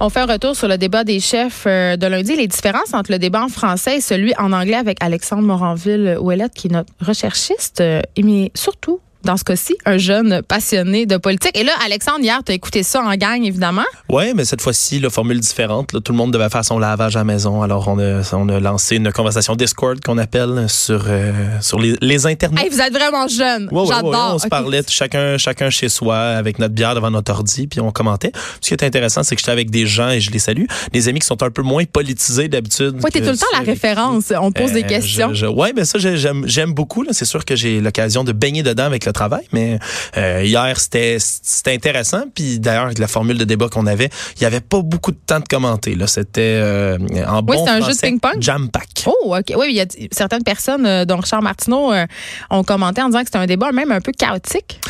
On fait un retour sur le débat des chefs euh, de lundi. Les différences entre le débat en français et celui en anglais avec Alexandre Moranville-Ouellette, qui est notre recherchiste, euh, mais surtout dans ce cas-ci, un jeune passionné de politique. Et là, Alexandre, hier, tu as écouté ça en gang, évidemment. Oui, mais cette fois-ci, la formule différente. Là, tout le monde devait faire son lavage à la maison. Alors, on a, on a lancé une conversation Discord qu'on appelle sur, euh, sur les, les internets. Hey, vous êtes vraiment jeune. Ouais, J'adore. ouais, on se parlait chacun, chacun chez soi avec notre bière devant notre ordi, puis on commentait. Ce qui est intéressant, c'est que j'étais avec des gens, et je les salue, des amis qui sont un peu moins politisés d'habitude. Ouais, t'es tout le temps la qui- référence. On pose des Euh, questions. Ouais, mais ça, j'ai- j'aime, beaucoup. C'est sûr que j'ai l'occasion de baigner dedans avec le travail, mais euh, hier, c'était, c'était intéressant. Puis d'ailleurs, avec la formule de débat qu'on avait, il y avait pas beaucoup de temps de commenter. Là. C'était euh, en bon c'était un jeu de ping-pong? Jam-pack. Oh, OK. Oui, il y a certaines personnes, euh, dont Richard Martineau, euh, ont commenté en disant que c'était un débat même un peu chaotique.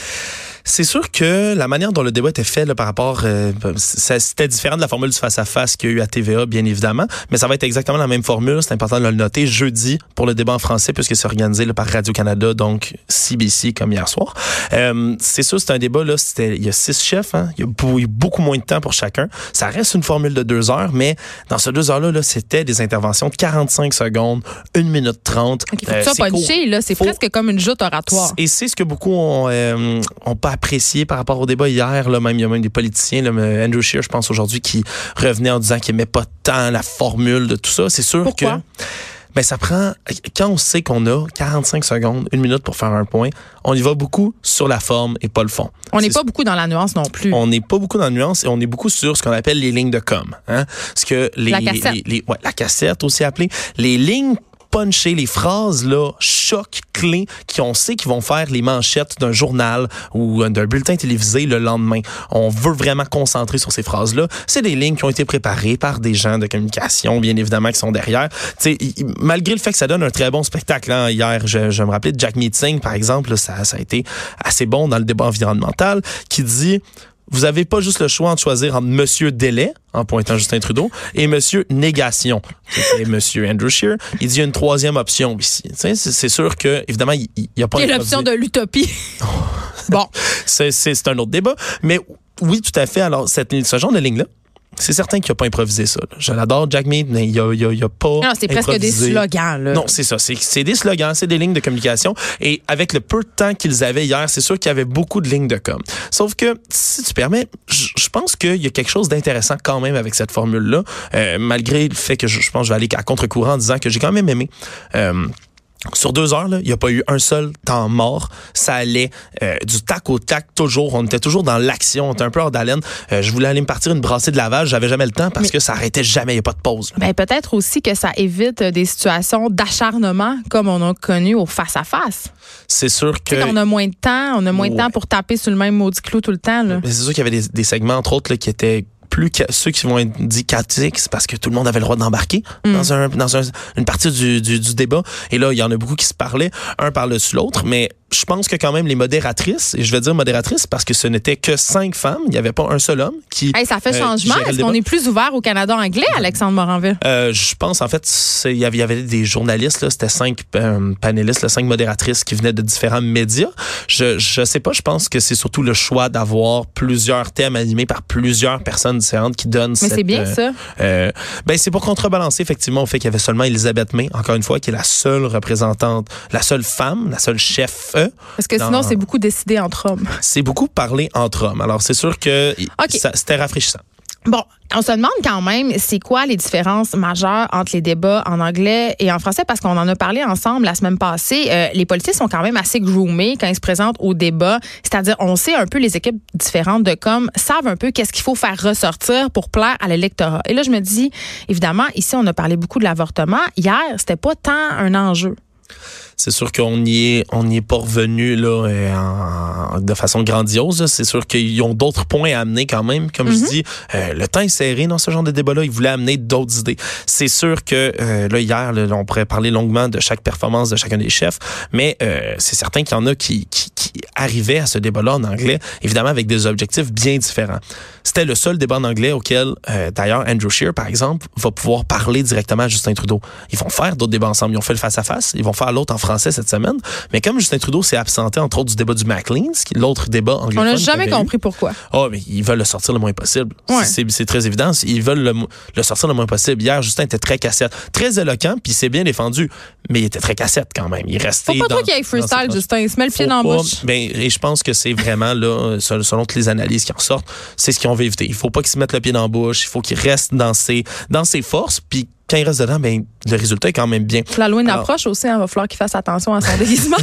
C'est sûr que la manière dont le débat était fait là, par rapport, euh, c'était différent de la formule du face-à-face qu'il y a eu à TVA, bien évidemment, mais ça va être exactement la même formule. C'est important de le noter jeudi pour le débat en français puisque c'est organisé là, par Radio-Canada, donc CBC comme hier soir. Euh, c'est sûr, c'est un débat, là, il y a six chefs, hein, il y a beaucoup moins de temps pour chacun. Ça reste une formule de deux heures, mais dans ces deux heures-là, là, c'était des interventions de 45 secondes, 1 minute 30. Il faut Euh, que ça puncher, là. C'est presque comme une joute oratoire. et c'est ce que beaucoup ont, euh, ont pas apprécié par rapport au débat hier. Là, même, il y a même des politiciens, là, mais Andrew Scheer, je pense aujourd'hui, qui revenait en disant qu'il aimait pas tant la formule de tout ça. C'est sûr Pourquoi? que ben, ça prend, quand on sait qu'on a 45 secondes, une minute pour faire un point, on y va beaucoup sur la forme et pas le fond. On n'est pas beaucoup dans la nuance non plus. on n'est pas beaucoup dans la nuance et on est beaucoup sur ce qu'on appelle les lignes de com. Hein? Ce que les, La cassette. les- les- ouais, la cassette aussi appelée. Les lignes punchées, les phrases là, choc clés qui on sait qui vont faire les manchettes d'un journal ou d'un bulletin télévisé le lendemain. On veut vraiment concentrer sur ces phrases-là. C'est des lignes qui ont été préparées par des gens de communication, bien évidemment, qui sont derrière. Tu sais, il- il- malgré le fait que ça donne un très bon spectacle, hein, hier, je, je me rappelais de Jack Meeting, par exemple, là, ça, ça a été assez bon dans le débat environnemental, qui dit vous avez pas juste le choix de choisir entre Monsieur Délai, en pointant Justin Trudeau, et Monsieur Négation, qui était Monsieur Andrew Scheer. Il dit il y a une troisième option ici. C'est sûr que, évidemment, il n'y a pas l'option de l'utopie? bon. C'est un autre débat. Mais oui, tout à fait. Alors, cette, ligne- ce genre de ligne-là, c'est certain qu'il n'a pas improvisé ça. là. Je l'adore, Jack Mead, mais il n'a il a, il a pas. Non, c'est presque des slogans, là. Non, c'est ça. C'est des slogans, c'est des lignes de communication. Et avec le peu de temps qu'ils avaient hier, c'est sûr qu'il y avait beaucoup de lignes de com. Sauf que, si tu permets, je je pense qu'il y a quelque chose d'intéressant quand même avec cette formule-là, euh, malgré le fait que je, je pense que je vais aller à contre-courant en disant que j'ai quand même aimé. euh, sur deux heures, il n'y a pas eu un seul temps mort. Ça allait euh, du tac au tac toujours. On était toujours dans l'action. On était un peu hors d'haleine. Euh, je voulais aller me partir une brassée de lavage. J'avais jamais le temps parce Mais- que ça arrêtait jamais. Il n'y a pas de pause. Ben, peut-être aussi que ça évite des situations d'acharnement comme on a connu au face-à-face. C'est sûr que... On a moins de temps, on a moins de temps pour taper sur le même maudit clou tout le temps. C'est sûr qu'il y avait des, des segments, entre autres, là, qui étaient plus que ceux qui vont être dit c'est parce que tout le monde avait le droit d'embarquer Mm. dans, un, dans un- une partie du, du, du débat. Et là, il y en a beaucoup qui se parlaient, un par-dessus l'autre, mais je pense que quand même les modératrices, et je vais dire modératrices parce que ce n'était que cinq femmes, il n'y avait pas un seul homme qui... Hey, ça fait euh, changement. le Est-ce qu'on est plus ouvert au Canada anglais, Alexandre Moranville? Euh, je pense en fait il y avait, des journalistes c'était cinq euh, panélistes, là, cinq modératrices qui venaient de différents médias. Je je sais pas, je pense que c'est surtout le choix d'avoir plusieurs thèmes animés par plusieurs personnes différentes qui donnent Mais c'est bien euh, ça. euh, ben c'est pour contrebalancer effectivement au fait qu'il y avait seulement Elisabeth May, encore une fois, qui est la seule représentante, la seule femme, la seule chef. E. Parce que dans- sinon, c'est beaucoup décidé entre hommes. C'est beaucoup parlé entre hommes. Alors c'est sûr que Ok. ça- c'était rafraîchissant. Bon, on se demande quand même, c'est quoi les différences majeures entre les débats en anglais et en français, parce qu'on en a parlé ensemble la semaine passée. Euh, les politiciens sont quand même assez groomés quand ils se présentent au débat. C'est-à-dire, on sait un peu les équipes différentes de com savent un peu qu'est-ce qu'il faut faire ressortir pour plaire à l'électorat. Et là, je me dis, évidemment, ici, on a parlé beaucoup de l'avortement. Hier, c'était pas tant un enjeu. C'est sûr qu'on n'y est, on n'y est pas revenu là, euh, en- de façon grandiose. C'est sûr qu'ils ont d'autres points à amener quand même. Comme je dis, euh, le temps est serré dans ce genre de débat-là. Ils voulaient amener d'autres idées. C'est sûr que euh, là hier, là, on pourrait parler longuement de chaque performance de chacun des chefs, mais euh, c'est certain qu'il y en a qui, qui, qui arrivaient à ce débat-là en anglais, évidemment avec des objectifs bien différents. C'était le seul débat en anglais auquel, euh, d'ailleurs, Andrew Scheer, par exemple, va pouvoir parler directement à Justin Trudeau. Ils vont faire d'autres débats ensemble. Ils ont fait le face-à-face. Ils vont faire l'autre en français cette semaine. Mais comme Justin Trudeau s'est absenté, entre autres, du débat du Maclean, l'autre débat anglophone. On n'a jamais compris pourquoi. Oh, mais ils veulent le sortir le moins possible. Ouais. C'est très évident. Ils veulent le, le, sortir le moins possible. Hier, Justin était très cassette, très éloquent, puis il s'est bien défendu, mais il était très cassette quand même. Il restait. Faut pas dans, trop qu'il y ait freestyle, Justin. Il se met le pied dans la bouche. Ben, et je pense que c'est vraiment, là, selon toutes les analyses qui en sortent, c'est ce qu'on veut éviter. Il faut pas qu'il se mette le pied dans la bouche. Il faut qu'il reste dans ses, dans ses forces, puis quand il reste dedans, ben, le résultat est quand même bien. La loi approche aussi, il hein, va falloir qu'il fasse attention à son déguisement.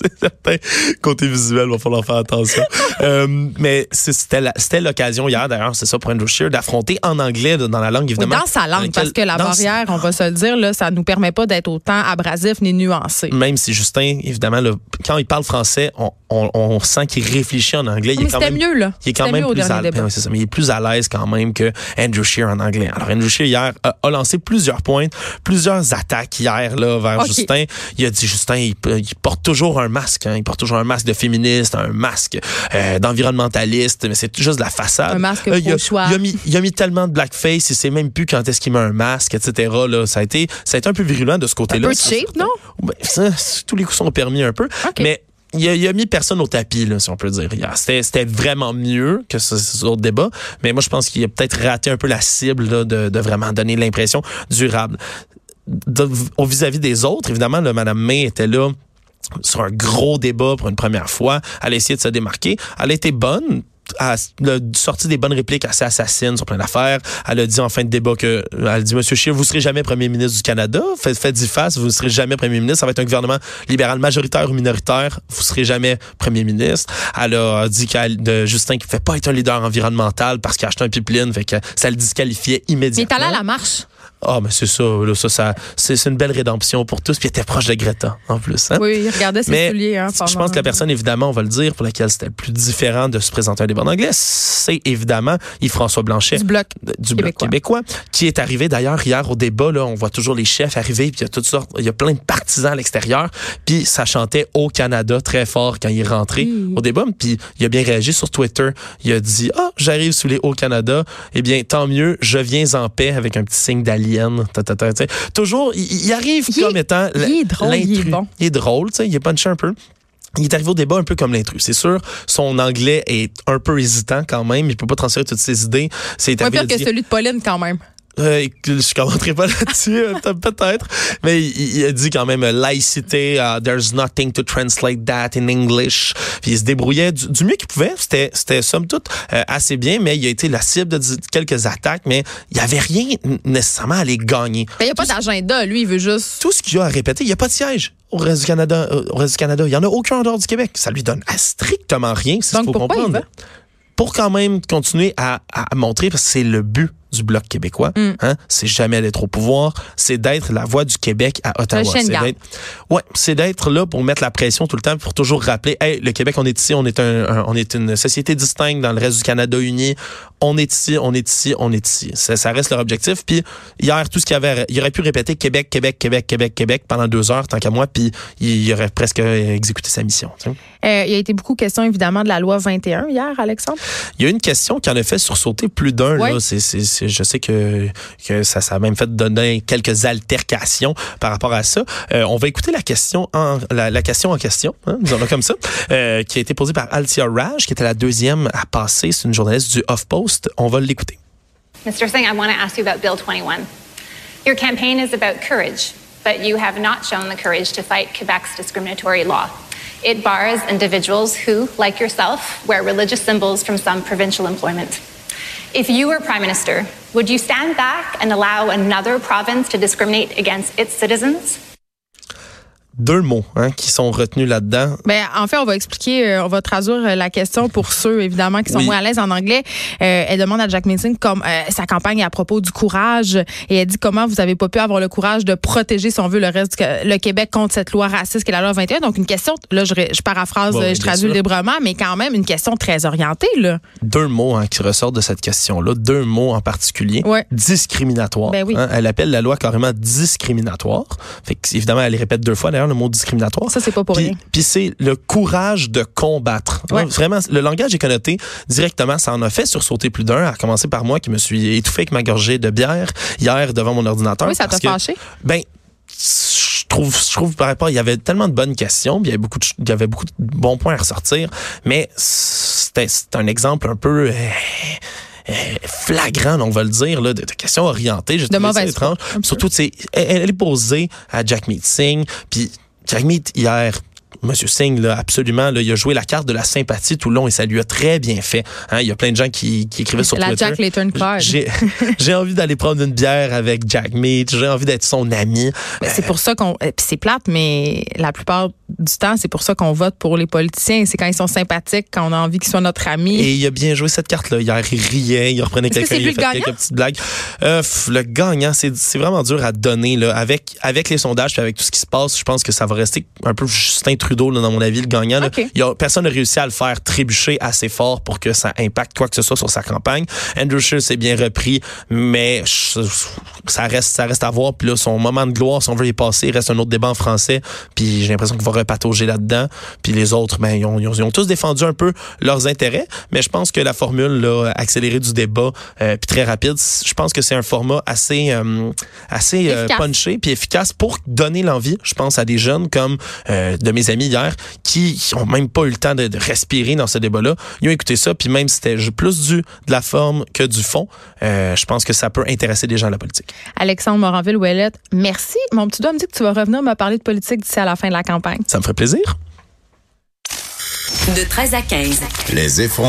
c'est certain. Côté visuel, il va falloir faire attention. euh, mais c'était l'occasion hier, d'ailleurs, c'est ça pour Andrew Scheer, d'affronter en anglais, dans la langue, évidemment. Oui, dans sa langue, lequel, parce que la barrière, on va se le dire, là, ça nous permet pas d'être autant abrasif ni nuancé. Même si Justin, évidemment, quand il parle français, on, on, on sent qu'il réfléchit en anglais. Il est quand même, mieux, là. Il est quand même plus à, ben, ça, mais il est plus à l'aise quand même que Andrew Scheer en anglais. Alors, Andrew Scheer, hier, a, a lancé plusieurs points, plusieurs attaques hier là, vers okay. Justin. Il a dit Justin, il, il porte toujours un masque. Hein, il porte toujours un masque de féministe, un masque euh, d'environnementaliste, mais c'est juste de la façade. Un masque euh, il, a, choix. Il a, mis, il a mis tellement de blackface, il sait même plus quand est-ce qu'il met un masque, etc. Là, ça, a été, ça a été un peu virulent de ce côté-là. Un peu cheap, non? Ben, ça, tous les coups sont permis un peu. Okay. Mais il a, il a, mis personne au tapis, là, si on peut dire. C'était vraiment mieux que ce, ces autres débats, mais moi, je pense qu'il a peut-être raté un peu la cible là, de, de vraiment donner l'impression durable. Au vis-à-vis -vis des autres, évidemment, là, Mme May était là sur un gros débat pour une première fois. Elle a essayé de se démarquer. Elle a été bonne, a sorti des bonnes répliques assez assassines sur plein d'affaires. Elle a dit en fin de débat que, elle a dit, Monsieur Scheer, vous serez jamais premier ministre du Canada. Faites, faites y face, vous ne serez jamais premier ministre. Ça va être un gouvernement libéral majoritaire ou minoritaire. Vous serez jamais premier ministre. Elle a dit de Justin qu'il ne fait pas être un leader environnemental parce qu'il a acheté un pipeline, fait que ça le disqualifiait immédiatement. Il est allé à la marche. Ah, oh, mais c'est ça, là, ça, ça c'est une belle rédemption pour tous. Puis il était proche de Greta, en plus. Hein? Oui, il regardait ses mais souliers. Hein, je pense que la personne, évidemment, on va le dire, pour laquelle c'était le plus différent de se présenter un débat en anglais, c'est évidemment Yves-François Blanchet. Du Bloc du québécois. Bloc québécois, qui est arrivé d'ailleurs hier au débat. Là, on voit toujours les chefs arriver, puis il y a toutes sortes, il y a plein de partisans à l'extérieur. Puis ça chantait au Canada très fort quand il est rentré Mmh. au débat. Puis il a bien réagi sur Twitter. Il a dit Ah, j'arrive sous les Hauts-Canada. Eh bien, tant mieux, je viens en paix avec un petit signe Toujours, il, il arrive il comme étant il est drôle, il est bon. Il est drôle, il est punché un peu. Il est arrivé au débat un peu comme l'intrus. C'est sûr, son anglais est un peu hésitant quand même. Il peut pas transférer toutes ses idées. C'est ouais, pire que dire... celui de Pauline quand même. Euh, je commenterai pas là-dessus, peut-être. Mais il, il, a dit quand même laïcité, uh, there's nothing to translate that in English. Puis il se débrouillait du, du mieux qu'il pouvait. C'était, c'était somme toute euh, assez bien, mais il a été la cible de quelques attaques, mais il y avait rien nécessairement à les gagner. Il n'y a pas d'agenda, lui, il veut juste. Tout ce qu'il a à répéter, il n'y a pas de siège au reste du Canada. Euh, au reste du Canada, il y en a aucun en dehors du Québec. Ça lui donne à strictement rien. C'est ce qu'il faut comprendre. Pour quand même continuer à, à montrer, parce que c'est le but du Bloc québécois. Mm. Hein? C'est jamais d'être au pouvoir, c'est d'être la voix du Québec à Ottawa. C'est d'être, ouais, c'est d'être là pour mettre la pression tout le temps, pour toujours rappeler, hey, le Québec, on est ici, on est un, un, on est une société distincte dans le reste du Canada uni. On est ici, on est ici, on est ici. Ça, ça reste leur objectif. Puis hier, tout ce qu'il y avait, il aurait pu répéter Québec, Québec, Québec, Québec, Québec pendant deux heures, tant qu'à moi, puis il aurait presque exécuté sa mission. Tu sais. euh, il y a été beaucoup question évidemment de la loi 21 hier, Alexandre. Il y a une question qui en a fait sursauter plus d'un. Là, c'est, je sais que, ça, ça a même fait donner quelques altercations par rapport à ça. Euh, on va écouter la question en, la, la question en question, hein, disons-le comme ça, euh, qui a été posée par Altia Raj, qui était la deuxième à passer. C'est une journaliste du HuffPost. On va l'écouter. Mr. Singh, I want to ask you about Bill 21. Your campaign is about courage, but you have not shown the courage to fight Quebec's discriminatory law. It bars individuals who, like yourself, wear religious symbols from some provincial employment. If you were Prime Minister, would you stand back and allow another province to discriminate against its citizens? Deux mots hein, qui sont retenus là-dedans. Ben, en fait, on va expliquer, euh, on va traduire la question pour ceux, évidemment, qui sont Oui. moins à l'aise en anglais. Euh, elle demande à Jack Meeting comme euh, sa campagne à propos du courage et elle dit comment vous avez pas pu avoir le courage de protéger, si on veut, le reste du le Québec contre cette loi raciste qui est la loi 21. Donc, une question, là, je, je paraphrase, euh, oui, je traduis librement, mais quand même une question très orientée, là. Deux mots hein, qui ressortent de cette question-là. Deux mots en particulier. Ouais. Discriminatoire. Ben oui. hein. Elle appelle la loi carrément discriminatoire. Fait que, évidemment, elle répète deux fois d'ailleurs le mot discriminatoire. Ça, c'est pas pour Puis, rien. puis c'est le courage de combattre. Ouais. Ouais, Vraiment, le langage est connoté directement. Ça en a fait sursauter plus d'un, à commencer par moi qui me suis étouffé avec ma gorgée de bière hier devant mon ordinateur. Oui, ça t'a fâché? Ben, je trouve, je trouve par rapport, il y avait tellement de bonnes questions, puis il y avait beaucoup de, il y avait beaucoup de bons points à ressortir, mais c'était un exemple un peu euh, flagrant, on va le dire, là, de, de questions orientées. Je De mauvaise étrange. Surtout, elle, elle est posée à Jack Meet Singh, puis Jack Meet, hier, Monsieur Singh, là, absolument, là, il a joué la carte de la sympathie tout le long et ça lui a très bien fait. Hein, il y a plein de gens qui, qui écrivaient sur La Twitter. Jack Layton card. J'ai envie d'aller prendre une bière avec Jack Meat. J'ai envie d'être son ami. C'est pour ça qu'on. euh, puis C'est plate, mais la plupart du temps, c'est pour ça qu'on vote pour les politiciens. C'est quand ils sont sympathiques, quand on a envie qu'ils soient notre ami. Et il a bien joué cette carte-là. Hier, il riait, il reprenait quelqu'un, il a fait gagnant? quelques petites blagues. Euh, le gagnant, c'est c'est vraiment dur à donner. Là. Avec, avec les sondages puis avec tout ce qui se passe, je pense que ça va rester un peu Justin Trudeau, là, dans mon avis, le gagnant. là. OK. Il y a, personne n'a réussi à le faire trébucher assez fort pour que ça impacte quoi que ce soit sur sa campagne. Andrew Scheer s'est bien repris, mais je- ça reste, ça reste à voir. Puis là, son moment de gloire, si on veut y passer, il reste un autre débat en français. Puis j'ai l'impression qu'il va repatauger là-dedans. Puis les autres, ben, ils ont, ils ont- ils ont tous défendu un peu leurs intérêts. Mais je pense que la formule là, accélérée du débat, euh, puis très rapide, je pense que c'est un format assez, euh, assez euh, punché puis efficace pour donner l'envie, je pense, à des jeunes comme euh, de mes amis hier qui qui ont même pas eu le temps de, de respirer dans ce débat-là. Ils ont écouté ça, puis même si c'était plus du de la forme que du fond, euh, je pense que ça peut intéresser des gens à la politique. Alexandre Moranville-Ouellette, merci. Mon petit doigt me dit que tu vas revenir me parler de politique d'ici à la fin de la campagne. Ça me ferait plaisir. De 13 à 15. Les effrontés.